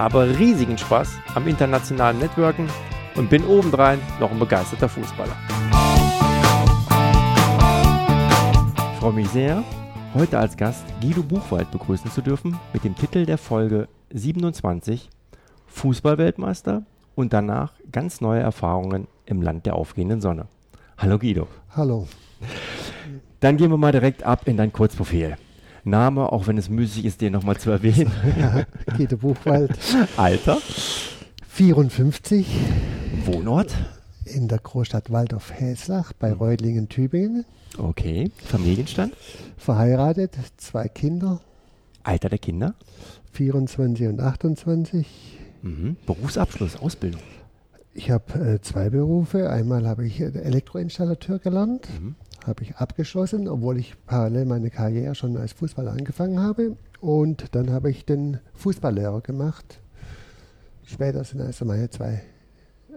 habe riesigen Spaß am internationalen Networken und bin obendrein noch ein begeisterter Fußballer. Ich freue mich sehr, heute als Gast Guido Buchwald begrüßen zu dürfen mit dem Titel der Folge 27 Fußballweltmeister und danach ganz neue Erfahrungen im Land der aufgehenden Sonne. Hallo Guido. Hallo. Dann gehen wir mal direkt ab in dein Kurzprofil. Name, auch wenn es müßig ist, den nochmal zu erwähnen. Ja, Guido Buchwald. Alter. 54. Wohnort. In der Großstadt Waldorf-Häslach bei Reutlingen, Tübingen. Okay. Familienstand. Verheiratet, zwei Kinder. Alter der Kinder. 24 und 28. Mhm. Berufsabschluss, Ausbildung. Ich habe äh, zwei Berufe. Einmal habe ich Elektroinstallateur gelernt. Mhm habe ich abgeschlossen, obwohl ich parallel meine Karriere schon als Fußballer angefangen habe. Und dann habe ich den Fußballlehrer gemacht. Später sind also meine zwei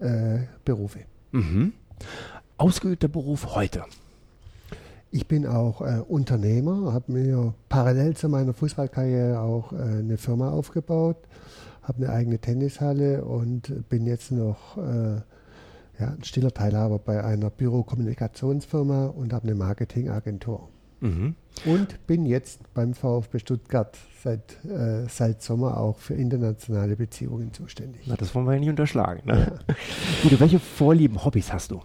äh, Berufe. Mhm. Ausgeübter Beruf heute? Ich bin auch äh, Unternehmer, habe mir parallel zu meiner Fußballkarriere auch äh, eine Firma aufgebaut, habe eine eigene Tennishalle und bin jetzt noch äh, ja, ein stiller Teilhaber bei einer Bürokommunikationsfirma und habe eine Marketingagentur. Mhm. Und bin jetzt beim VfB Stuttgart seit, äh, seit Sommer auch für internationale Beziehungen zuständig. Na, das wollen wir ja nicht unterschlagen. Ne? Ja. welche Vorlieben, Hobbys hast du?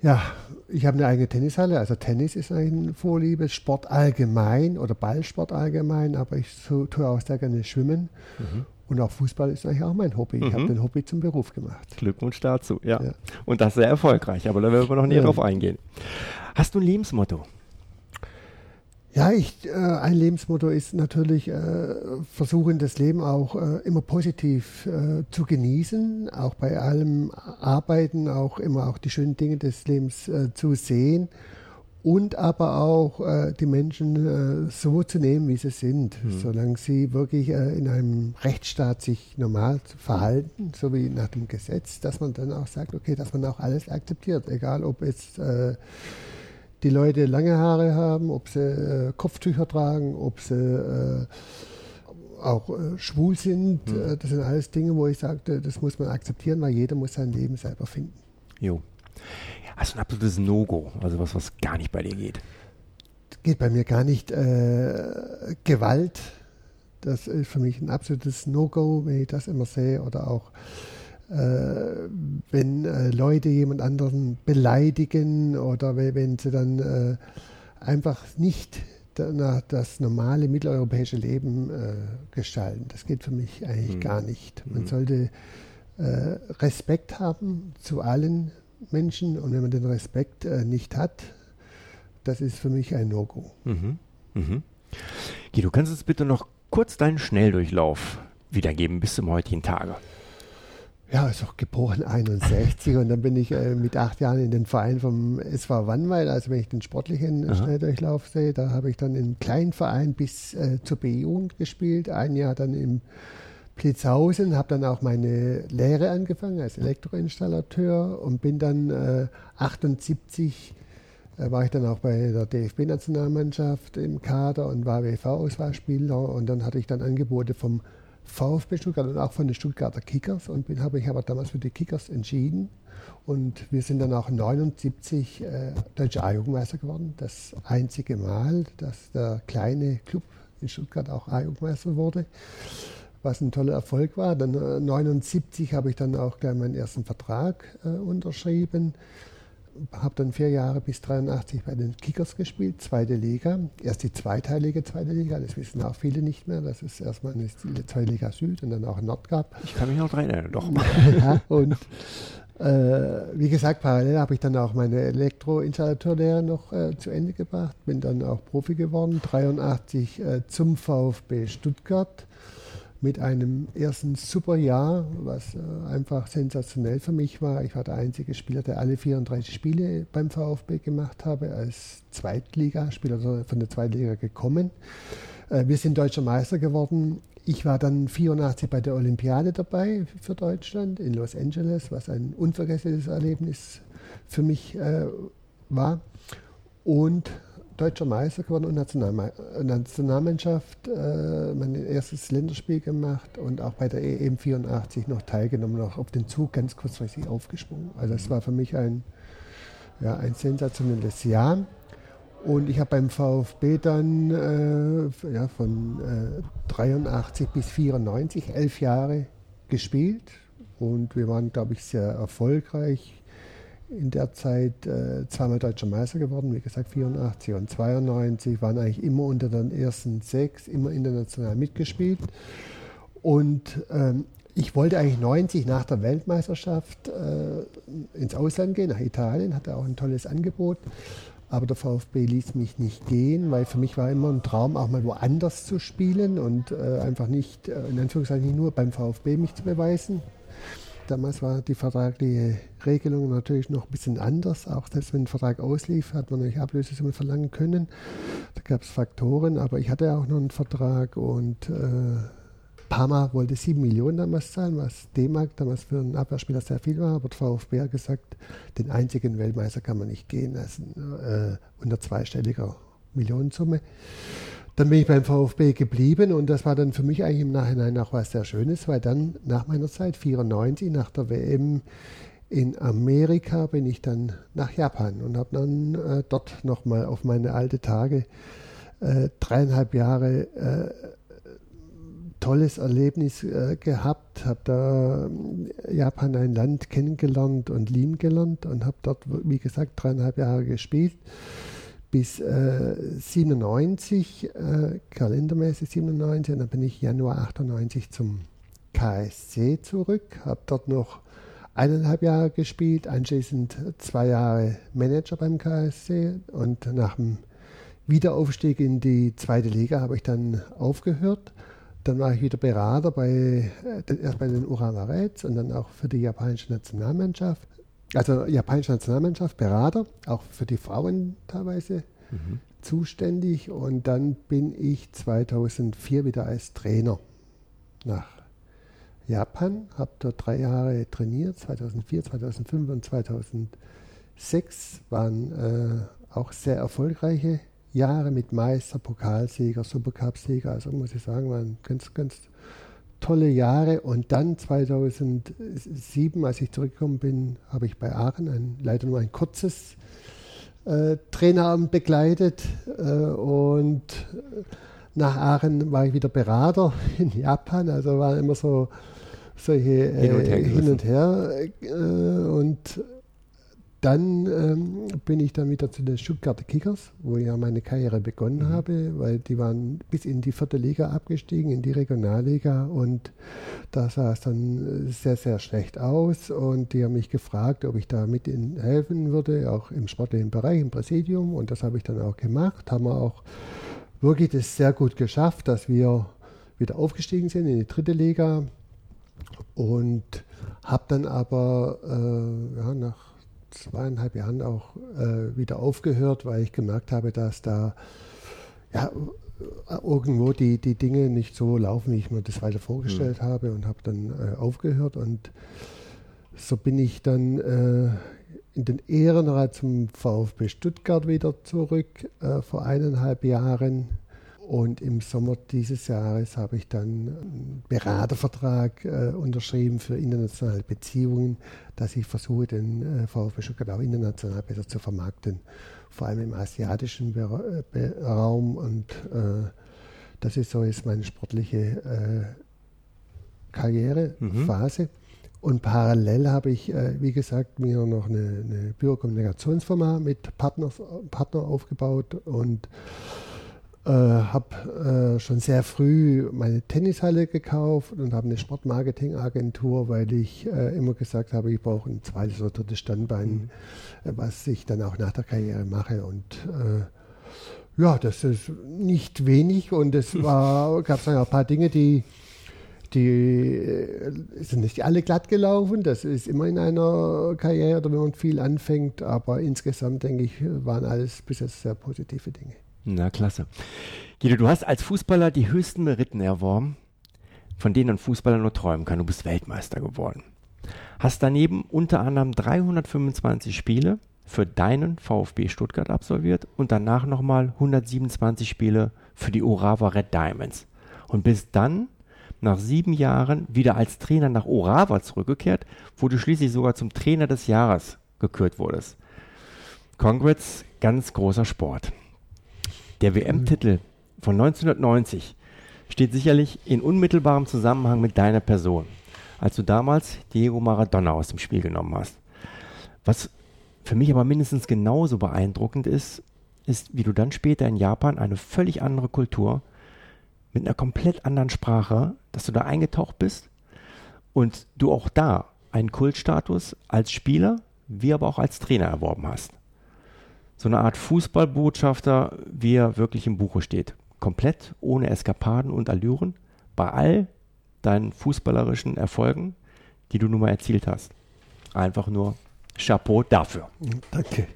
Ja, ich habe eine eigene Tennishalle, also Tennis ist ein Vorliebe, Sport allgemein oder Ballsport allgemein, aber ich so, tue auch sehr gerne schwimmen. Mhm. Und auch Fußball ist eigentlich auch mein Hobby. Ich habe mhm. den Hobby zum Beruf gemacht. Glückwunsch dazu, ja. ja. Und das sehr erfolgreich, aber da werden wir noch näher ja. drauf eingehen. Hast du ein Lebensmotto? Ja, ich, äh, ein Lebensmotto ist natürlich äh, versuchen, das Leben auch äh, immer positiv äh, zu genießen, auch bei allem Arbeiten, auch immer auch die schönen Dinge des Lebens äh, zu sehen und aber auch äh, die Menschen so zu nehmen, wie sie sind, mhm. solange sie wirklich in einem Rechtsstaat sich normal verhalten, so wie nach dem Gesetz, dass man dann auch sagt, okay, dass man auch alles akzeptiert, egal ob es die Leute lange Haare haben, ob sie äh, Kopftücher tragen, ob sie äh, auch schwul sind. Mhm. das sind alles Dinge, wo ich sagte, das muss man akzeptieren, weil jeder muss sein Leben selber finden. Jo. Du ein absolutes No-Go, also was, was gar nicht bei dir geht? Geht bei mir gar nicht. Äh, Gewalt, das ist für mich ein absolutes No-Go, wenn ich das immer sehe. Oder auch, äh, wenn äh, Leute jemand anderen beleidigen oder wenn sie dann äh, einfach nicht das normale mitteleuropäische Leben äh, gestalten. Das geht für mich eigentlich mhm. gar nicht. Man mhm. sollte äh, Respekt haben zu allen Menschen und wenn man den Respekt äh, nicht hat, das ist für mich ein No-Go. Mhm. Mhm. Guido, kannst du uns bitte noch kurz deinen Schnelldurchlauf wiedergeben bis zum heutigen Tage? Ja, ist auch geboren 61 und dann bin ich äh, mit acht Jahren in den Verein vom SV Wannweil, also wenn ich den sportlichen Aha. Schnelldurchlauf sehe, da habe ich dann im kleinen Verein bis äh, zur B-Jugend gespielt, ein Jahr dann im Plitzhausen, habe dann auch meine Lehre angefangen als Elektroinstallateur und bin dann äh, 78 äh, war ich dann auch bei der DFB-Nationalmannschaft im Kader und war WV-Auswahlspieler und dann hatte ich dann Angebote vom VfB Stuttgart und auch von den Stuttgarter Kickers und bin, habe ich aber damals für die Kickers entschieden und wir sind dann auch 79 äh, deutsche A-Jugendmeister geworden. Das einzige Mal, dass der kleine Club in Stuttgart auch A-Jugendmeister wurde was ein toller Erfolg war. Dann 1979 äh, habe ich dann auch gleich meinen ersten Vertrag äh, unterschrieben. Habe dann vier Jahre bis 83 bei den Kickers gespielt, zweite Liga. Erst die zweiteilige zweite Liga, das wissen auch viele nicht mehr. Das ist erstmal eine zweite Liga Süd und dann auch Nord gab. Ich kann mich noch dran erinnern, doch. ja, und äh, wie gesagt, parallel habe ich dann auch meine Elektroinstallateurlehre noch äh, zu Ende gebracht, bin dann auch Profi geworden, 83 äh, zum VfB Stuttgart mit einem ersten super Jahr, was äh, einfach sensationell für mich war. Ich war der einzige Spieler, der alle 34 Spiele beim VfB gemacht habe, als Zweitligaspieler, also von der Zweitliga gekommen. Äh, wir sind deutscher Meister geworden. Ich war dann 84 bei der Olympiade dabei für Deutschland in Los Angeles, was ein unvergessliches Erlebnis für mich äh, war. Und deutscher Meister geworden und Nationalme Nationalmannschaft äh, mein erstes Länderspiel gemacht und auch bei der EM 84 noch teilgenommen, noch auf den Zug ganz kurzfristig aufgesprungen. Also es war für mich ein, ja, ein sensationelles Jahr. Und ich habe beim VfB dann äh, ja, von äh, 83 bis 94 elf Jahre gespielt und wir waren, glaube ich, sehr erfolgreich in der Zeit äh, zweimal deutscher Meister geworden, wie gesagt 84 und 92, waren eigentlich immer unter den ersten sechs, immer international mitgespielt. Und ähm, ich wollte eigentlich 90 nach der Weltmeisterschaft äh, ins Ausland gehen, nach Italien, hatte auch ein tolles Angebot. Aber der VfB ließ mich nicht gehen, weil für mich war immer ein Traum, auch mal woanders zu spielen und äh, einfach nicht, äh, in Anführungszeichen, nicht nur beim VfB mich zu beweisen. Damals war die vertragliche Regelung natürlich noch ein bisschen anders. Auch selbst wenn ein Vertrag auslief, hat man natürlich Ablösesumme verlangen können. Da gab es Faktoren, aber ich hatte auch noch einen Vertrag und äh, Parma wollte sieben Millionen damals zahlen, was D-Mark damals für einen Abwehrspieler sehr viel war. Aber VfB hat gesagt, den einzigen Weltmeister kann man nicht gehen lassen, äh, unter zweistelliger Millionensumme. Dann bin ich beim VfB geblieben und das war dann für mich eigentlich im Nachhinein auch was sehr Schönes, weil dann nach meiner Zeit, 94, nach der WM in Amerika, bin ich dann nach Japan und habe dann äh, dort nochmal auf meine alte Tage äh, dreieinhalb Jahre äh, tolles Erlebnis äh, gehabt, habe da äh, Japan ein Land kennengelernt und lieben gelernt und habe dort, wie gesagt, dreieinhalb Jahre gespielt bis äh, 97, äh, kalendermäßig 97, und dann bin ich Januar 98 zum KSC zurück, habe dort noch eineinhalb Jahre gespielt, anschließend zwei Jahre Manager beim KSC und nach dem Wiederaufstieg in die zweite Liga habe ich dann aufgehört. Dann war ich wieder Berater bei, äh, erst bei den Urawa Reds und dann auch für die japanische Nationalmannschaft also japanische Nationalmannschaft, Berater, auch für die Frauen teilweise mhm. zuständig. Und dann bin ich 2004 wieder als Trainer nach Japan, habe dort drei Jahre trainiert, 2004, 2005 und 2006 waren äh, auch sehr erfolgreiche Jahre mit Meister, Pokalsieger, Supercup-Sieger. Also muss ich sagen, waren ganz, ganz tolle Jahre. Und dann 2007, als ich zurückgekommen bin, habe ich bei Aachen ein, leider nur ein kurzes äh, Traineramt begleitet. Äh, und nach Aachen war ich wieder Berater in Japan. Also waren immer so solche äh, hin und her. Hin und, her äh, und dann ähm, bin ich dann wieder zu den Stuttgarter Kickers, wo ich ja meine Karriere begonnen mhm. habe, weil die waren bis in die vierte Liga abgestiegen, in die Regionalliga. Und da sah es dann sehr, sehr schlecht aus. Und die haben mich gefragt, ob ich da mit ihnen helfen würde, auch im sportlichen Bereich, im Präsidium. Und das habe ich dann auch gemacht, haben wir auch wirklich das sehr gut geschafft, dass wir wieder aufgestiegen sind in die dritte Liga. Und habe dann aber äh, ja, nach zweieinhalb Jahren auch äh, wieder aufgehört, weil ich gemerkt habe, dass da ja, irgendwo die, die Dinge nicht so laufen, wie ich mir das weiter vorgestellt mhm. habe und habe dann äh, aufgehört und so bin ich dann äh, in den Ehrenrat zum VfB Stuttgart wieder zurück äh, vor eineinhalb Jahren und im Sommer dieses Jahres habe ich dann einen Beratervertrag äh, unterschrieben für internationale Beziehungen, dass ich versuche, den äh, VfB Stuttgart auch international besser zu vermarkten, vor allem im asiatischen Be Be Raum. Und äh, das ist so jetzt meine sportliche äh, Karrierephase. Mhm. Und parallel habe ich, äh, wie gesagt, mir noch eine, eine Bürokommunikationsfirma mit Partners, Partner aufgebaut und äh, habe äh, schon sehr früh meine Tennishalle gekauft und habe eine Sportmarketingagentur, weil ich äh, immer gesagt habe, ich brauche ein zweites oder drittes Standbein, mhm. Äh, was ich dann auch nach der Karriere mache. Und äh, ja, das ist nicht wenig und es gab dann auch ein paar Dinge, die Die äh, sind nicht alle glatt gelaufen. Das ist immer in einer Karriere, wenn man viel anfängt. Aber insgesamt, denke ich, waren alles bis jetzt sehr positive Dinge. Na, klasse. Guido, du hast als Fußballer die höchsten Meriten erworben, von denen ein Fußballer nur träumen kann. Du bist Weltmeister geworden. Hast daneben unter anderem 325 Spiele für deinen VfB Stuttgart absolviert und danach nochmal 127 Spiele für die Orava Red Diamonds. Und bist dann nach sieben Jahren wieder als Trainer nach Orava zurückgekehrt, wo du schließlich sogar zum Trainer des Jahres gekürt wurdest. Congrats, ganz großer Sport. Der WM-Titel von 1990 steht sicherlich in unmittelbarem Zusammenhang mit deiner Person, als du damals Diego Maradona aus dem Spiel genommen hast. Was für mich aber mindestens genauso beeindruckend ist, ist, wie du dann später in Japan eine völlig andere Kultur mit einer komplett anderen Sprache, dass du da eingetaucht bist und du auch da einen Kultstatus als Spieler wie aber auch als Trainer erworben hast. So eine Art Fußballbotschafter, wie er wirklich im Buche steht. Komplett ohne Eskapaden und Allüren bei all deinen fußballerischen Erfolgen, die du nun mal erzielt hast. Einfach nur Chapeau dafür. Danke.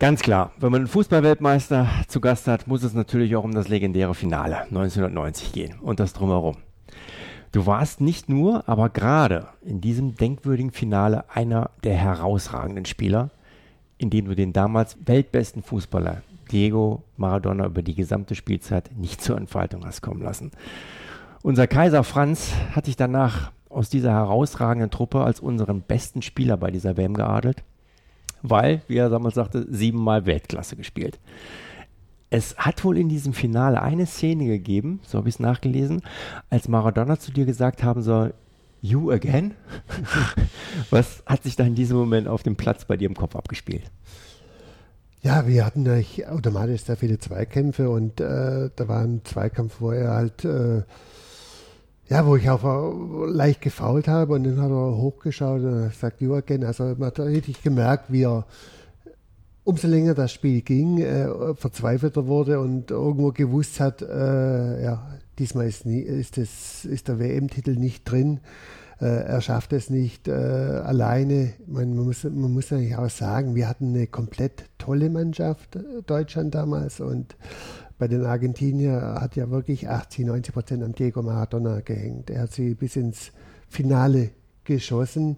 Ganz klar, wenn man einen Fußballweltmeister zu Gast hat, muss es natürlich auch um das legendäre Finale 1990 gehen und das drumherum. Du warst nicht nur, aber gerade in diesem denkwürdigen Finale einer der herausragenden Spieler, in dem du den damals weltbesten Fußballer Diego Maradona über die gesamte Spielzeit nicht zur Entfaltung hast kommen lassen. Unser Kaiser Franz hat dich danach aus dieser herausragenden Truppe als unseren besten Spieler bei dieser WM geadelt, weil, wie er damals sagte, siebenmal Weltklasse gespielt. Es hat wohl in diesem Finale eine Szene gegeben, so habe ich es nachgelesen, als Maradona zu dir gesagt haben soll, You again? Was hat sich da in diesem Moment auf dem Platz bei dir im Kopf abgespielt? Ja, wir hatten eigentlich automatisch sehr viele Zweikämpfe und äh, da war ein Zweikampf, wo er halt äh, ja, wo ich auch leicht gefault habe und dann hat er hochgeschaut und sagt, Joachim, also man hat richtig gemerkt, wie er umso länger das Spiel ging, äh, verzweifelter wurde und irgendwo gewusst hat, äh, ja, diesmal ist, nie, ist, das, ist der WM-Titel nicht drin. Äh, er schafft es nicht äh, alleine. Man, man, muss, man muss eigentlich auch sagen, wir hatten eine komplett tolle Mannschaft, äh, Deutschland damals, und bei den Argentinier hat ja wirklich 80, 90 Prozent am Diego Maradona gehängt. Er hat sie bis ins Finale geschossen.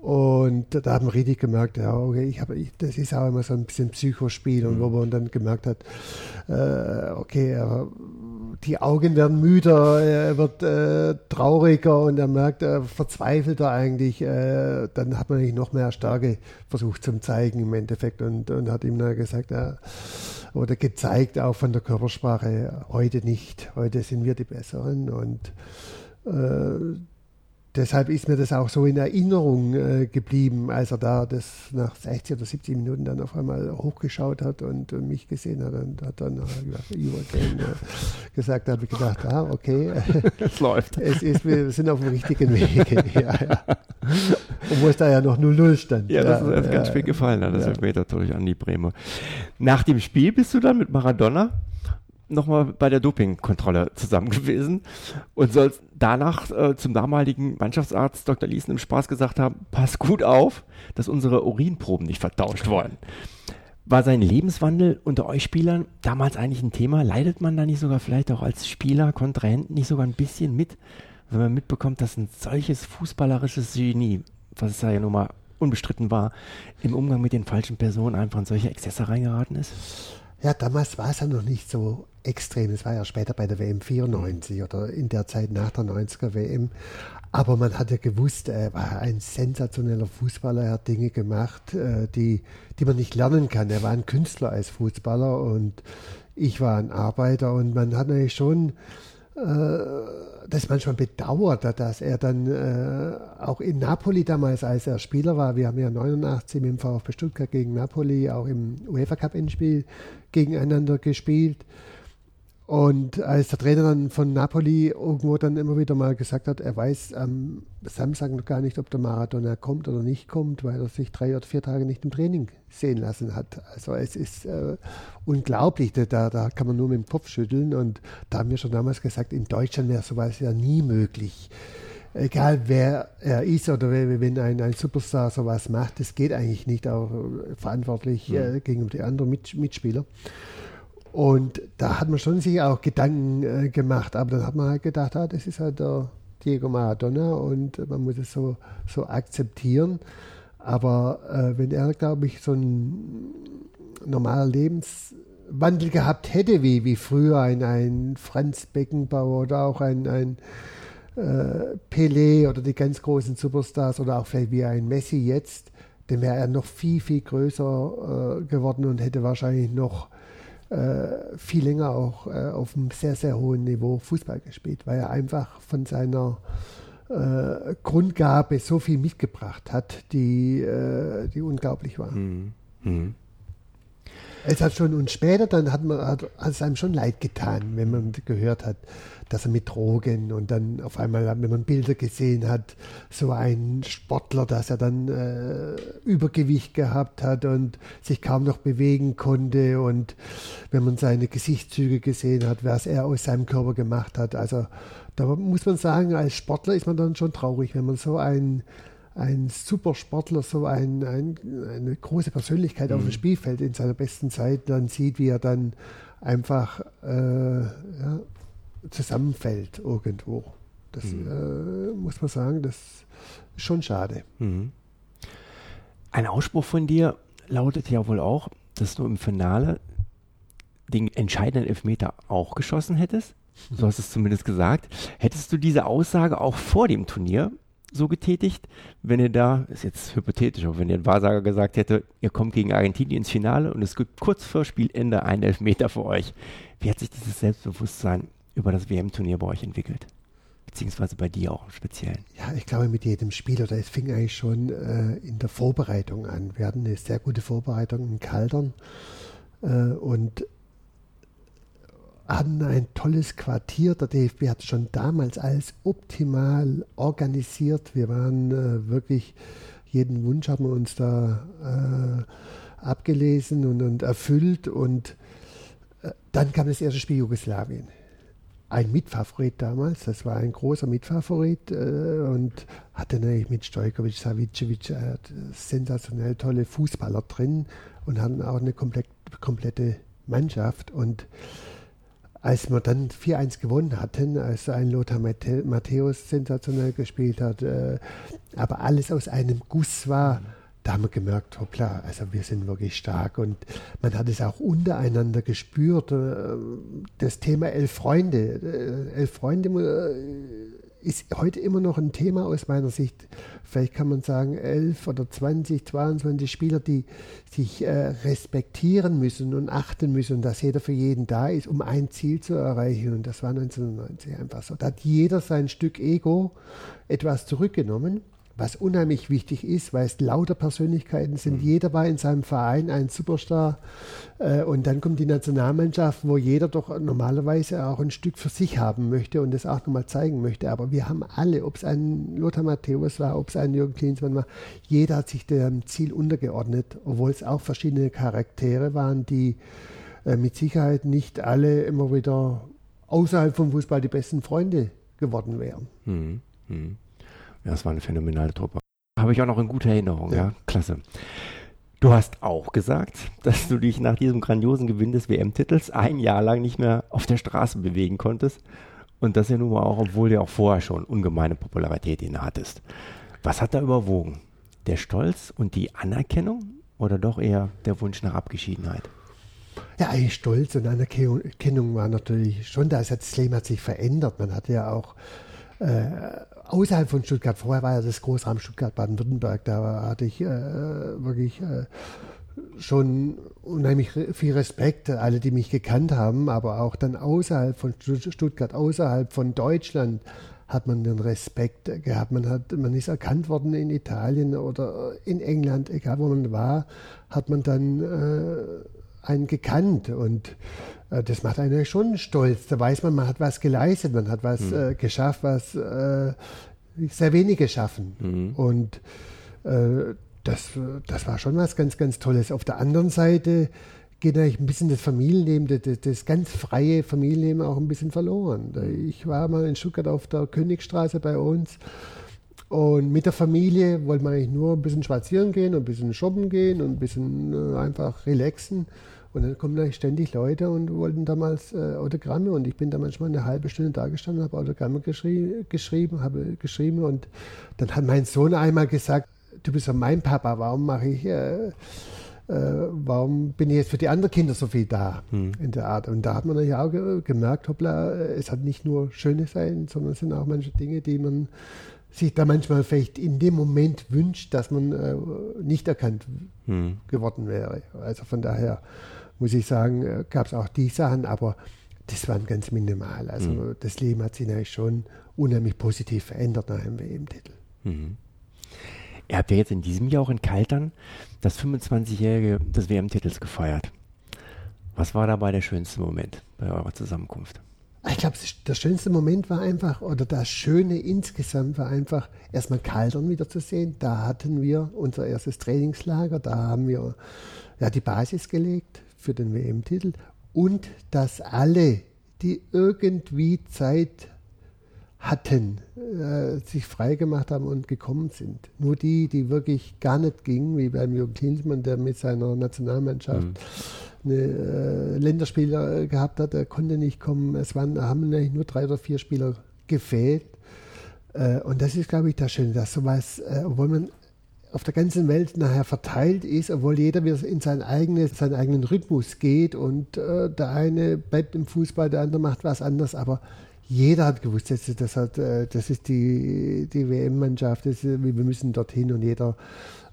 Und da haben wir richtig gemerkt, ja, okay, ich habe, das ist auch immer so ein bisschen Psychospiel und mhm. wo man dann gemerkt hat, äh, okay, er, die Augen werden müder, er wird äh, trauriger und er merkt, er verzweifelt er eigentlich. Äh, dann hat man eigentlich noch mehr Stärke versucht zu zeigen im Endeffekt und, und hat ihm dann gesagt, ja, oder gezeigt, auch von der Körpersprache, heute nicht. Heute sind wir die Besseren und äh, deshalb ist mir das auch so in Erinnerung äh, geblieben, als er da das nach 60 oder 70 Minuten dann auf einmal hochgeschaut hat und, und mich gesehen hat und hat dann äh, äh, gesagt, da habe ich gedacht, ah, okay, es läuft. Es ist, wir sind auf dem richtigen Weg. ja, ja. Obwohl es da ja noch 0-0 stand. Ja, das ja, ist ja, ganz viel gefallen, das ja. Elfmeter durch Andi Bremer. Nach dem Spiel bist du dann mit Maradona nochmal bei der Dopingkontrolle zusammen gewesen und soll danach äh, zum damaligen Mannschaftsarzt Dr. Liesen im Spaß gesagt haben, pass gut auf, dass unsere Urinproben nicht vertauscht worden. War sein Lebenswandel unter euch Spielern damals eigentlich ein Thema? Leidet man da nicht sogar vielleicht auch als Spieler, Kontrahenten nicht sogar ein bisschen mit, wenn man mitbekommt, dass ein solches fußballerisches Genie, was es ja nun mal unbestritten war, im Umgang mit den falschen Personen einfach in solche Exzesse reingeraten ist? Ja, damals war es ja noch nicht so extrem. Es war ja später bei der WM 94 oder in der Zeit nach der 90er WM. Aber man hat ja gewusst, er war ein sensationeller Fußballer, er hat Dinge gemacht, äh, die, die man nicht lernen kann. Er war ein Künstler als Fußballer und ich war ein Arbeiter und man hat natürlich schon das manchmal bedauert, dass er dann äh, auch in Napoli damals, als er Spieler war, wir haben ja 89 mit dem VfB Stuttgart gegen Napoli auch im UEFA Cup Endspiel gegeneinander gespielt Und als der Trainer dann von Napoli irgendwo dann immer wieder mal gesagt hat, er weiß am Samstag noch gar nicht, ob der Maradona kommt oder nicht kommt, weil er sich drei oder vier Tage nicht im Training sehen lassen hat. Also es ist äh, unglaublich, da, da kann man nur mit dem Kopf schütteln. Und da haben wir schon damals gesagt, in Deutschland wäre sowas ja nie möglich. Egal wer er ist oder wenn ein, ein Superstar sowas macht, das geht eigentlich nicht, auch verantwortlich mhm. äh, gegenüber den anderen Mit Mitspielern. Und da hat man schon sich auch Gedanken äh, gemacht, aber dann hat man halt gedacht, ah, das ist halt der Diego Maradona und man muss es so, so akzeptieren. Aber äh, wenn er, glaube ich, so ein normaler Lebenswandel gehabt hätte, wie, wie früher ein, ein Franz Beckenbauer oder auch ein, ein äh, Pelé oder die ganz großen Superstars oder auch vielleicht wie ein Messi jetzt, dann wäre er noch viel, viel größer äh, geworden und hätte wahrscheinlich noch äh, viel länger auch äh, auf einem sehr, sehr hohen Niveau Fußball gespielt, weil er einfach von seiner äh, Grundgabe so viel mitgebracht hat, die, äh, die unglaublich war. Mhm. Mhm. Es hat schon, und später dann hat, man, hat, hat es einem schon leid getan, wenn man gehört hat, dass er mit Drogen und dann auf einmal, wenn man Bilder gesehen hat, so ein Sportler, dass er dann äh, Übergewicht gehabt hat und sich kaum noch bewegen konnte und wenn man seine Gesichtszüge gesehen hat, was er aus seinem Körper gemacht hat. Also da muss man sagen, als Sportler ist man dann schon traurig, wenn man so ein ein super Sportler, so ein, ein, eine große Persönlichkeit mhm. auf dem mhm. Spielfeld in seiner besten Zeit dann sieht, wie er dann einfach äh, ja, zusammenfällt irgendwo. Das mhm. äh, muss man sagen, das ist schon schade. Mhm. Ein Ausspruch von dir lautet ja wohl auch, dass du im Finale den entscheidenden Elfmeter auch geschossen hättest. So hast du es zumindest gesagt. Hättest du diese Aussage auch vor dem Turnier so getätigt, wenn ihr da, ist jetzt hypothetisch, aber wenn ihr ein Wahrsager gesagt hätte, ihr kommt gegen Argentinien ins Finale und es gibt kurz vor Spielende einen Elfmeter für euch. Wie hat sich dieses Selbstbewusstsein über das WM-Turnier bei euch entwickelt? Beziehungsweise bei dir auch im Speziellen? Ja, ich glaube mit jedem Spieler, das fing eigentlich schon äh, in der Vorbereitung an. Wir hatten eine sehr gute Vorbereitung in Kaldern äh, und hatten ein tolles Quartier. Der DFB hat schon damals alles optimal organisiert. Wir waren äh, wirklich, jeden Wunsch haben wir uns da äh, abgelesen und, und, erfüllt. Und äh, dann kam das erste Spiel Jugoslawien. Ein Mitfavorit damals, das war ein großer Mitfavorit äh, und hatte natürlich mit Stojkovic, Savicevic äh, sensationell tolle Fußballer drin und hatten auch eine komplett, komplette Mannschaft. Und als wir dann 4-1 gewonnen hatten, als ein Lothar Matthäus sensationell gespielt hat, äh, aber alles aus einem Guss war, da haben wir gemerkt, hoppla, also wir sind wirklich stark und man hat es auch untereinander gespürt. Äh, das Thema Elf Freunde, äh, Elf Freunde ist heute immer noch ein Thema aus meiner Sicht. Vielleicht kann man sagen, elf oder 20, 22 Spieler, die sich äh, respektieren müssen und achten müssen, dass jeder für jeden da ist, um ein Ziel zu erreichen. Und das war 1990 einfach so. Da hat jeder sein Stück Ego etwas zurückgenommen was unheimlich wichtig ist, weil es lauter Persönlichkeiten sind. Mhm. Jeder war in seinem Verein ein Superstar. Äh, und dann kommt die Nationalmannschaft, wo jeder doch normalerweise auch ein Stück für sich haben möchte und das auch nochmal zeigen möchte. Aber wir haben alle, ob es ein Lothar Matthäus war, ob es ein Jürgen Klinsmann war, jeder hat sich dem Ziel untergeordnet, obwohl es auch verschiedene Charaktere waren, die äh, mit Sicherheit nicht alle immer wieder außerhalb vom Fußball die besten Freunde geworden wären. Mhm. Mhm. Ja, das war eine phänomenale Truppe. Habe ich auch noch in guter Erinnerung, ja. ja. Klasse. Du hast auch gesagt, dass du dich nach diesem grandiosen Gewinn des WM-Titels ein Jahr lang nicht mehr auf der Straße bewegen konntest. Und das ja nun mal auch, obwohl du auch vorher schon ungemeine Popularität inne hattest. Was hat da überwogen? Der Stolz und die Anerkennung oder doch eher der Wunsch nach Abgeschiedenheit? Ja, Stolz und Anerkennung war natürlich schon da. Das Leben hat sich verändert. Man hatte ja auch äh, außerhalb von Stuttgart, vorher war ja das Großraum Stuttgart Baden-Württemberg, da hatte ich äh, wirklich äh, schon unheimlich viel Respekt, alle, die mich gekannt haben, aber auch dann außerhalb von Stuttgart, außerhalb von Deutschland hat man den Respekt gehabt. Man, hat, man ist erkannt worden in Italien oder in England, egal wo man war, hat man dann äh, einen gekannt und äh, das macht einen schon stolz. Da weiß man, man hat was geleistet, man hat was mhm. äh, geschafft, was äh, sehr wenige schaffen. Mhm. Und äh, das, das war schon was ganz, ganz Tolles. Auf der anderen Seite geht eigentlich ein bisschen das Familienleben, das, das ganz freie Familienleben auch ein bisschen verloren. Ich war mal in Stuttgart auf der Königstraße bei uns und mit der Familie wollten wir eigentlich nur ein bisschen spazieren gehen und ein bisschen shoppen gehen und ein bisschen äh, einfach relaxen. Und dann kommen eigentlich ständig Leute und wollten damals äh, Autogramme und ich bin da manchmal eine halbe Stunde da gestanden, habe Autogramme geschrie geschrieben, habe geschrieben und dann hat mein Sohn einmal gesagt, du bist ja mein Papa, warum mache ich, äh, äh, warum bin ich jetzt für die anderen Kinder so viel da hm. in der Art? Und da hat man ja auch ge gemerkt, hoppla, es hat nicht nur schöne Seiten, sondern es sind auch manche Dinge, die man sich da manchmal vielleicht in dem Moment wünscht, dass man äh, nicht erkannt hm. geworden wäre. Also von daher muss ich sagen, äh, gab es auch die Sachen, aber das waren ganz minimal. Also hm. das Leben hat sich natürlich schon unheimlich positiv verändert nach dem WM-Titel. Mhm. Ihr habt ja jetzt in diesem Jahr auch in Kaltern das 25-jährige des WM-Titels gefeiert. Was war dabei der schönste Moment bei eurer Zusammenkunft? Ich glaube, der schönste Moment war einfach, oder das Schöne insgesamt war einfach, erstmal Kaltern wieder zu sehen. Da hatten wir unser erstes Trainingslager, da haben wir ja, die Basis gelegt für den WM-Titel und dass alle, die irgendwie Zeit hatten, äh, sich freigemacht haben und gekommen sind. Nur die, die wirklich gar nicht gingen, wie beim Jürgen Klinsmann, der mit seiner Nationalmannschaft mhm. eine äh, Länderspieler gehabt hat, der konnte nicht kommen. Es waren, haben eigentlich nur drei oder vier Spieler gefehlt. Äh, und das ist, glaube ich, das Schöne, dass sowas, äh, obwohl man auf der ganzen Welt nachher verteilt ist, obwohl jeder wieder in seinen eigenen, seinen eigenen Rhythmus geht und äh, der eine bleibt im Fußball, der andere macht was anderes, aber jeder hat gewusst, das, das, hat, äh, das ist die, die WM-Mannschaft, wir müssen dorthin und jeder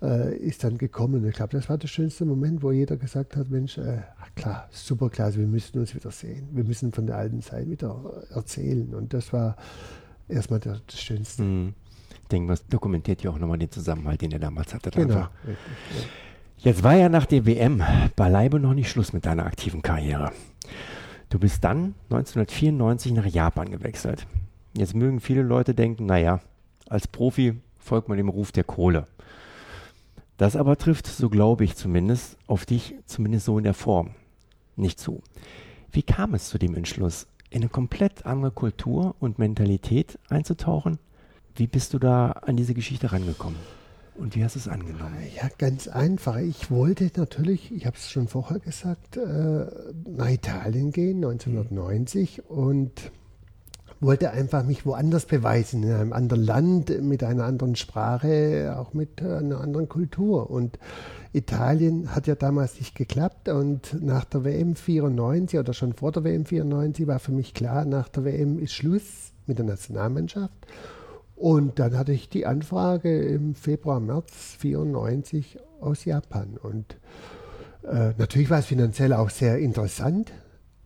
äh, ist dann gekommen. Ich glaube, das war der schönste Moment, wo jeder gesagt hat, Mensch, äh, klar, super klasse, wir müssen uns wieder sehen. Wir müssen von der alten Zeit wieder erzählen. Und das war erstmal der, das Schönste. Mhm. Ich denke, das dokumentiert ja auch nochmal den Zusammenhalt, den er damals hatte. Genau. Jetzt war ja nach der WM beileibe noch nicht Schluss mit deiner aktiven Karriere. Du bist dann 1994 nach Japan gewechselt. Jetzt mögen viele Leute denken, naja, als Profi folgt man dem Ruf der Kohle. Das aber trifft, so glaube ich zumindest, auf dich zumindest so in der Form nicht zu. Wie kam es zu dem Entschluss, in eine komplett andere Kultur und Mentalität einzutauchen? Wie bist du da an diese Geschichte rangekommen? Und wie hast du es angenommen? Ja, ganz einfach. Ich wollte natürlich, ich habe es schon vorher gesagt, äh, nach Italien gehen, 1990, mhm. und wollte einfach mich woanders beweisen, in einem anderen Land, mit einer anderen Sprache, auch mit einer anderen Kultur. Und Italien hat ja damals nicht geklappt und nach der WM 94 oder schon vor der WM 94 war für mich klar, nach der WM ist Schluss mit der Nationalmannschaft. Und dann hatte ich die Anfrage im Februar, März 94 aus Japan. Und äh, natürlich war es finanziell auch sehr interessant,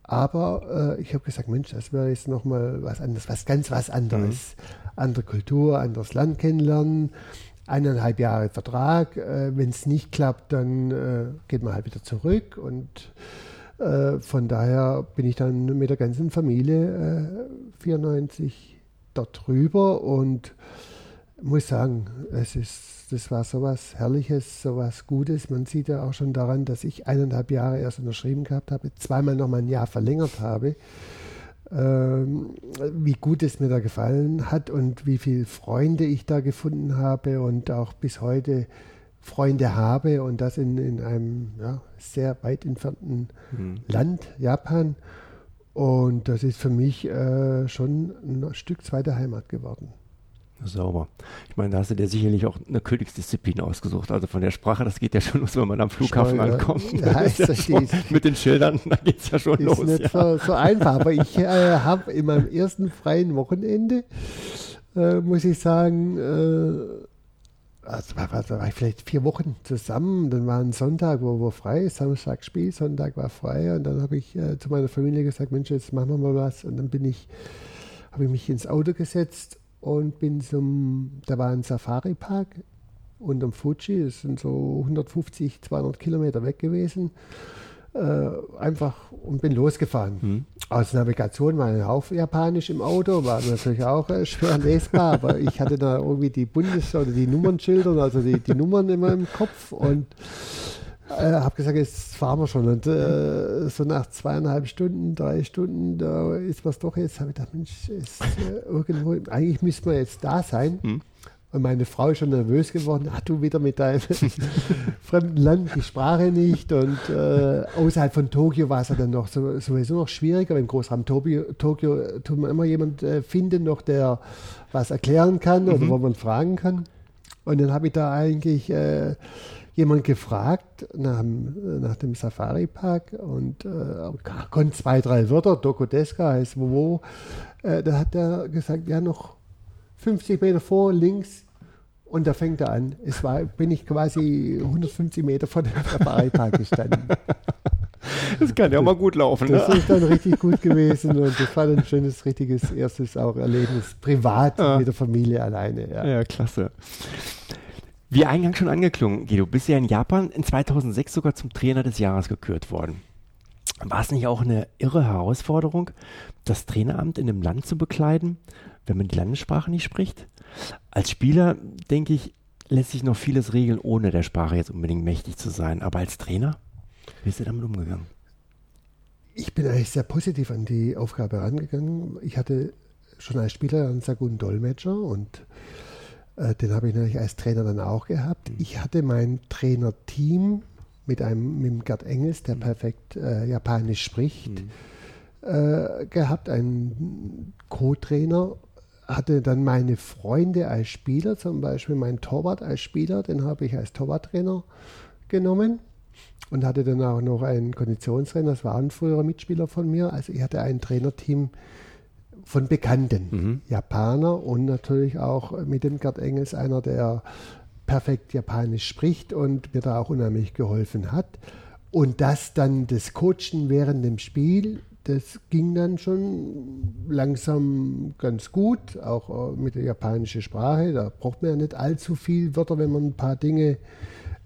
aber äh, ich habe gesagt, Mensch, das wäre jetzt nochmal was anderes, was ganz was anderes. Mhm. Andere Kultur, anderes Land kennenlernen, eineinhalb Jahre Vertrag. Äh, Wenn es nicht klappt, dann äh, geht man halt wieder zurück. Und äh, von daher bin ich dann mit der ganzen Familie 94 dort drüber und muss sagen, es ist, das war sowas Herrliches, sowas Gutes. Man sieht ja auch schon daran, dass ich eineinhalb Jahre erst unterschrieben gehabt habe, zweimal noch mal ein Jahr verlängert habe. Ähm, wie gut es mir da gefallen hat und wie viele Freunde ich da gefunden habe und auch bis heute Freunde habe und das in, in einem ja, sehr weit entfernten mhm. Land, Japan. Und das ist für mich äh, schon ein Stück zweite Heimat geworden. Sauber. Ich meine, da hast du dir sicherlich auch eine Königsdisziplin ausgesucht. Also von der Sprache, das geht ja schon los, wenn man am Flughafen Steuer, ankommt. Ja, ja schon, mit den Schildern, da geht es ja schon ist los. Ist nicht ja. so, so, einfach, aber ich äh, habe in meinem ersten freien Wochenende, äh, muss ich sagen, äh, also war, war, war ich vielleicht vier Wochen zusammen. Dann war ein Sonntag, wo wir frei, Samstag Spiel, Sonntag war frei. Und dann habe ich äh, zu meiner Familie gesagt, Mensch, jetzt machen wir mal was. Und dann bin ich, habe ich mich ins Auto gesetzt und bin zum, da war ein Safari-Park unterm Fuji, das sind so 150, 200 Kilometer weg gewesen. Äh, einfach und bin losgefahren. Mhm. Aus Navigation war ein Haufen Japanisch im Auto, war natürlich auch äh, schwer lesbar, aber ich hatte da irgendwie die Bundes- oder die Nummernschilder, also die, die Nummern immer im Kopf und äh, habe gesagt, jetzt fahren wir schon. Und äh, so nach zweieinhalb Stunden, drei Stunden, da ist was doch jetzt, habe ich gedacht, Mensch, ist, äh, irgendwo, eigentlich müssten wir jetzt da sein. Mhm. Und meine Frau ist schon nervös geworden. Ach, du wieder mit deinem fremden Land, die Sprache nicht. Und äh, außerhalb von Tokio war es ja dann noch so, sowieso noch schwieriger. Im Großraum Tokio, Tokio tut man immer jemanden äh, finden, noch, der was erklären kann oder mhm. wo man fragen kann. Und dann habe ich da eigentlich äh, jemand gefragt nach, nach dem Safari-Park und äh, konnte zwei, drei Wörter. Dokodeska heißt wo. Äh, da hat er gesagt, ja, noch 50 Meter vor, links. Und da fängt er an. Es war, bin ich quasi 150 Meter vor dem Safari-Park gestanden. Das kann ja auch mal gut laufen. Das ne? ist dann richtig gut gewesen und das war ein schönes, richtiges erstes auch Erlebnis, privat ja. mit der Familie alleine. Ja, ja klasse. Wie eingangs schon angeklungen, Guido, bist ja in Japan in 2006 sogar zum Trainer des Jahres gekürt worden. War es nicht auch eine irre Herausforderung, das Traineramt in einem Land zu bekleiden, wenn man die Landessprache nicht spricht? Als Spieler, denke ich, lässt sich noch vieles regeln, ohne der Sprache jetzt unbedingt mächtig zu sein. Aber als Trainer, wie bist du damit umgegangen? Ich bin eigentlich sehr positiv an die Aufgabe herangegangen. Ich hatte schon als Spieler einen sehr guten Dolmetscher und äh, den habe ich natürlich als Trainer dann auch gehabt. Mhm. Ich hatte mein Trainerteam mit einem mit dem Gerd Engels, der mhm. perfekt äh, Japanisch spricht, mhm. äh, gehabt, einen Co-Trainer. Hatte dann meine Freunde als Spieler, zum Beispiel mein Torwart als Spieler, den habe ich als Torwarttrainer genommen und hatte dann auch noch einen Konditionstrainer, das war ein früherer Mitspieler von mir. Also ich hatte ein Trainerteam von Bekannten, mhm. Japaner und natürlich auch mit dem Gerd Engels, einer, der perfekt Japanisch spricht und mir da auch unheimlich geholfen hat. Und das dann das Coachen während dem Spiel, das ging dann schon langsam ganz gut, auch äh, mit der japanischen Sprache. Da braucht man ja nicht allzu viel Wörter, wenn man ein paar Dinge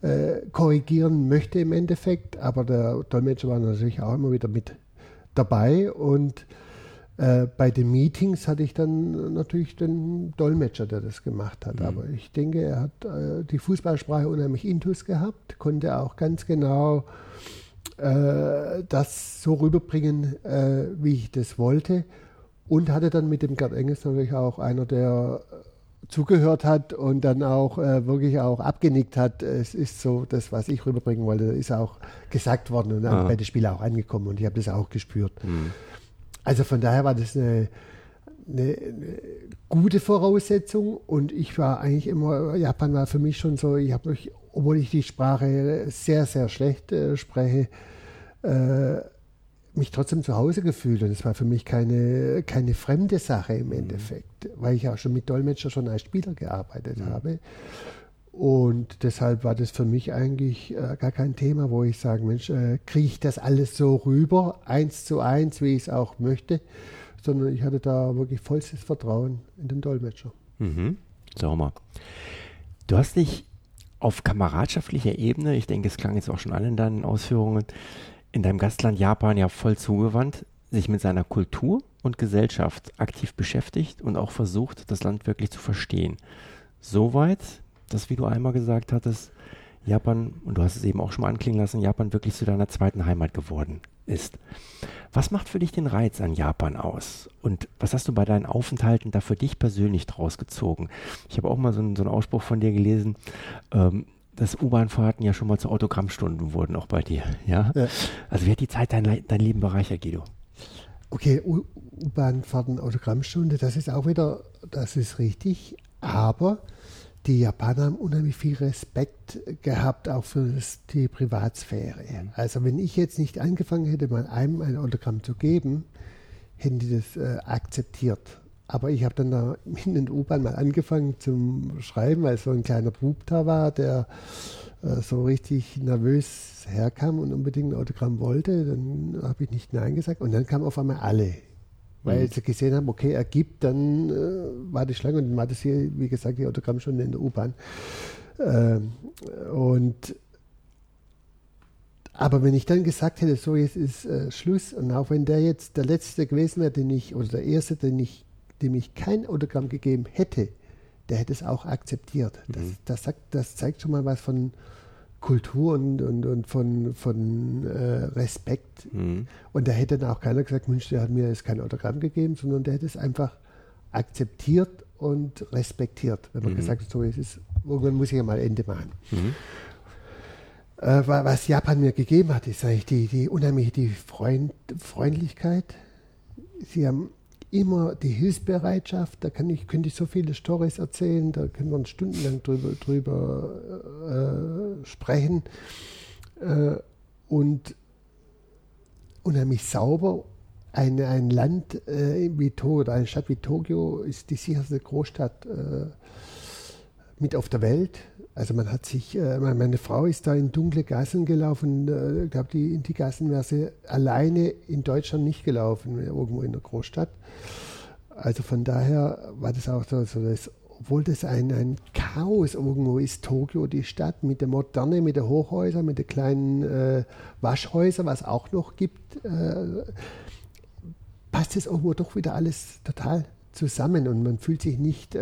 äh, korrigieren möchte im Endeffekt. Aber der Dolmetscher war natürlich auch immer wieder mit dabei und äh, bei den Meetings hatte ich dann natürlich den Dolmetscher, der das gemacht hat. Mhm. Aber ich denke, er hat äh, die Fußballsprache unheimlich intus gehabt, konnte auch ganz genau äh, das so rüberbringen, äh, wie ich das wollte. Und hatte dann mit dem Gerd Engels natürlich auch einer, der zugehört hat und dann auch äh, wirklich auch abgenickt hat. Es ist so das, was ich rüberbringen wollte, ist auch gesagt worden und dann ah. bei den Spielen auch angekommen und ich habe das auch gespürt. Mhm. Also von daher war das eine, eine, eine, gute Voraussetzung und ich war eigentlich immer, Japan war für mich schon so, ich habe mich, obwohl ich die Sprache sehr, sehr schlecht äh, spreche, äh, mich trotzdem zu Hause gefühlt und es war für mich keine, keine fremde Sache im mhm. Endeffekt, weil ich auch schon mit Dolmetscher schon als Spieler gearbeitet mhm. habe. Und deshalb war das für mich eigentlich äh, gar kein Thema, wo ich sage, Mensch, äh, kriege ich das alles so rüber, eins zu eins, wie ich es auch möchte, sondern ich hatte da wirklich vollstes Vertrauen in den Dolmetscher. Mhm. Sag mal, du hast dich auf kameradschaftlicher Ebene, ich denke, es klang jetzt auch schon an in deinen Ausführungen, in deinem Gastland Japan ja voll zugewandt, sich mit seiner Kultur und Gesellschaft aktiv beschäftigt und auch versucht, das Land wirklich zu verstehen. Soweit, dass, wie du einmal gesagt hattest, Japan, und du hast es eben auch schon mal anklingen lassen, Japan wirklich zu deiner zweiten Heimat geworden ist. Was macht für dich den Reiz an Japan aus? Und was hast du bei deinen Aufenthalten da für dich persönlich draus gezogen? Ich habe auch mal so einen, so einen, Ausspruch von dir gelesen, ähm, dass U-Bahn-Fahrten ja schon mal zu Autogrammstunden wurden, auch bei dir. Ja? ja. Also wie hat die Zeit dein, dein Leben bereichert, Guido? Okay, U-Bahn-Fahrten, Autogrammstunde, das ist auch wieder, das ist richtig. Aber die Japaner haben unheimlich viel Respekt gehabt, auch für das, die Privatsphäre. Mhm. Also wenn ich jetzt nicht angefangen hätte, mal einem ein Autogramm zu geben, hätten die das äh, akzeptiert. Aber ich habe dann da in den U-Bahn mal angefangen zum Schreiben, weil so ein kleiner Bub da war, der äh, so richtig nervös herkam und unbedingt ein Autogramm wollte. Dann habe ich nicht Nein gesagt und dann kamen auf einmal alle weil mhm. sie gesehen haben, okay, er gibt, dann äh, war die Schlange und dann war das hier, wie gesagt, die Autogramm schon in der U-Bahn. Ähm, und aber wenn ich dann gesagt hätte, so jetzt ist äh, Schluss und auch wenn der jetzt der letzte gewesen wäre, den ich oder der erste, den ich, dem ich kein Autogramm gegeben hätte, der hätte es auch akzeptiert. Das, mhm. das, sagt, das zeigt schon mal was von Kultur und, und, und von, von äh, Respekt. Mhm. Und da hätte dann auch keiner gesagt, Mensch, der hat mir jetzt kein Autogramm gegeben, sondern der hätte es einfach akzeptiert und respektiert. Wenn man mhm. gesagt hat, so es ist, irgendwann muss ich ja mal Ende machen. Mhm. Äh, was Japan mir gegeben hat, ist eigentlich die, die unheimliche die Freund, Freundlichkeit. Sie haben immer die Hilfsbereitschaft, da kann ich, könnte ich so viele Stories erzählen, da können wir stundenlang drüber, drüber äh, sprechen. Äh, und unheimlich sauber. Ein, ein Land äh, wie Tokio oder eine Stadt wie Tokio ist die sicherste Großstadt äh, mit auf der Welt. Also man hat sich, äh, meine Frau ist da in dunkle Gassen gelaufen. Äh, ich glaube, die, in die Gassen wäre sie alleine in Deutschland nicht gelaufen, irgendwo in der Großstadt. Also von daher war das auch so, so das, obwohl das ein, ein Chaos irgendwo ist, Tokio, die Stadt mit der Moderne, mit den Hochhäusern, mit den kleinen äh, Waschhäusern, was auch noch gibt, äh, passt es irgendwo doch wieder alles total zusammen und man fühlt sich nicht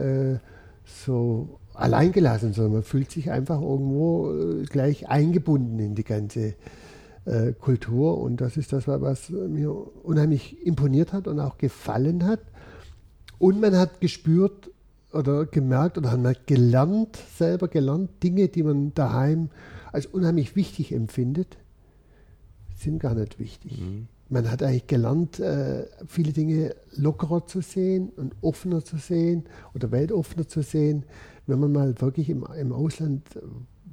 so alleingelassen, sondern man fühlt sich einfach irgendwo äh, gleich eingebunden in die ganze äh, Kultur. Und das ist das, was mir unheimlich imponiert hat und auch gefallen hat. Und man hat gespürt oder gemerkt oder hat man gelernt, selber gelernt, Dinge, die man daheim als unheimlich wichtig empfindet, sind gar nicht wichtig. Mhm. Man hat eigentlich gelernt, äh, viele Dinge lockerer zu sehen und offener zu sehen oder weltoffener zu sehen wenn man mal wirklich im, im Ausland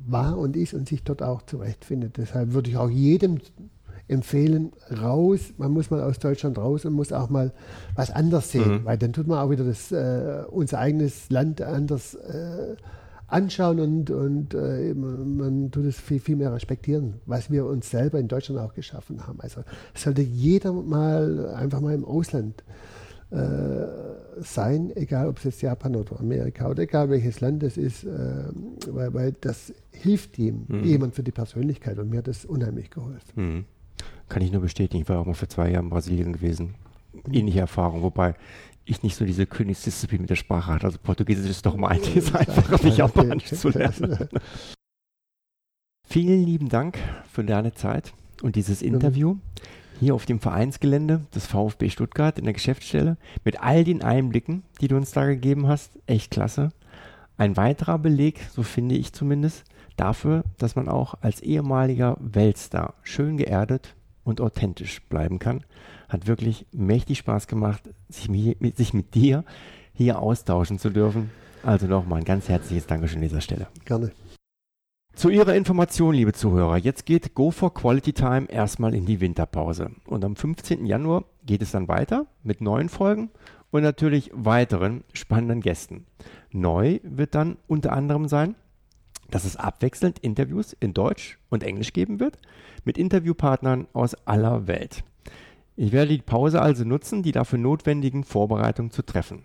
war und ist und sich dort auch zurechtfindet. Deshalb würde ich auch jedem empfehlen, raus, man muss mal aus Deutschland raus und muss auch mal was anders sehen, mhm. weil dann tut man auch wieder das, äh, unser eigenes Land anders äh, anschauen und, und äh, man tut es viel, viel mehr respektieren, was wir uns selber in Deutschland auch geschaffen haben. Also sollte jeder mal einfach mal im Ausland äh, sein, egal ob es jetzt Japan oder Amerika oder egal welches Land es ist, äh, weil, weil das hilft ihm, mhm. jemand für die Persönlichkeit und mir hat das unheimlich geholfen. Mhm. Kann ich nur bestätigen, ich war auch mal für zwei Jahre in Brasilien gewesen. Mhm. Ähnliche Erfahrung, wobei ich nicht so diese Königsdisziplin mit der Sprache hatte. Also Portugiesisch ist doch mal einiges einfacher, wie Japanisch zu lernen. Vielen lieben Dank für deine Zeit und dieses Interview hier auf dem Vereinsgelände des VfB Stuttgart in der Geschäftsstelle mit all den Einblicken, die du uns da gegeben hast. Echt klasse. Ein weiterer Beleg, so finde ich zumindest, dafür, dass man auch als ehemaliger Weltstar schön geerdet und authentisch bleiben kann. Hat wirklich mächtig Spaß gemacht, sich mit, sich mit dir hier austauschen zu dürfen. Also nochmal ein ganz herzliches Dankeschön an dieser Stelle. Gerne. Zu Ihrer Information, liebe Zuhörer, jetzt geht Go for Quality Time erstmal in die Winterpause. Und am 15. Januar geht es dann weiter mit neuen Folgen und natürlich weiteren spannenden Gästen. Neu wird dann unter anderem sein, dass es abwechselnd Interviews in Deutsch und Englisch geben wird mit Interviewpartnern aus aller Welt. Ich werde die Pause also nutzen, die dafür notwendigen Vorbereitungen zu treffen.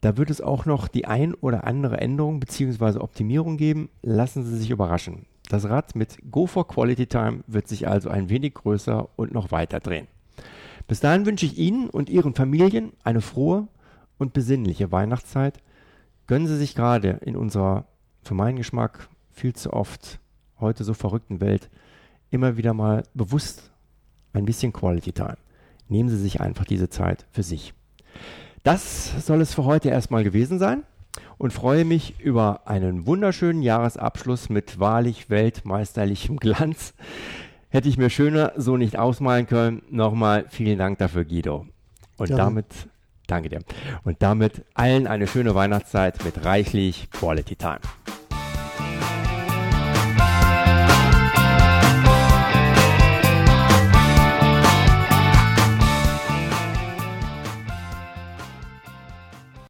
Da wird es auch noch die ein oder andere Änderung bzw. Optimierung geben. Lassen Sie sich überraschen. Das Rad mit Go for Quality Time wird sich also ein wenig größer und noch weiter drehen. Bis dahin wünsche ich Ihnen und Ihren Familien eine frohe und besinnliche Weihnachtszeit. Gönnen Sie sich gerade in unserer, für meinen Geschmack, viel zu oft heute so verrückten Welt immer wieder mal bewusst ein bisschen Quality Time. Nehmen Sie sich einfach diese Zeit für sich. Das soll es für heute erstmal gewesen sein und freue mich über einen wunderschönen Jahresabschluss mit wahrlich weltmeisterlichem Glanz. Hätte ich mir schöner so nicht ausmalen können. Nochmal vielen Dank dafür, Guido. Und ja. damit, danke dir. Und damit allen eine schöne Weihnachtszeit mit reichlich Quality Time.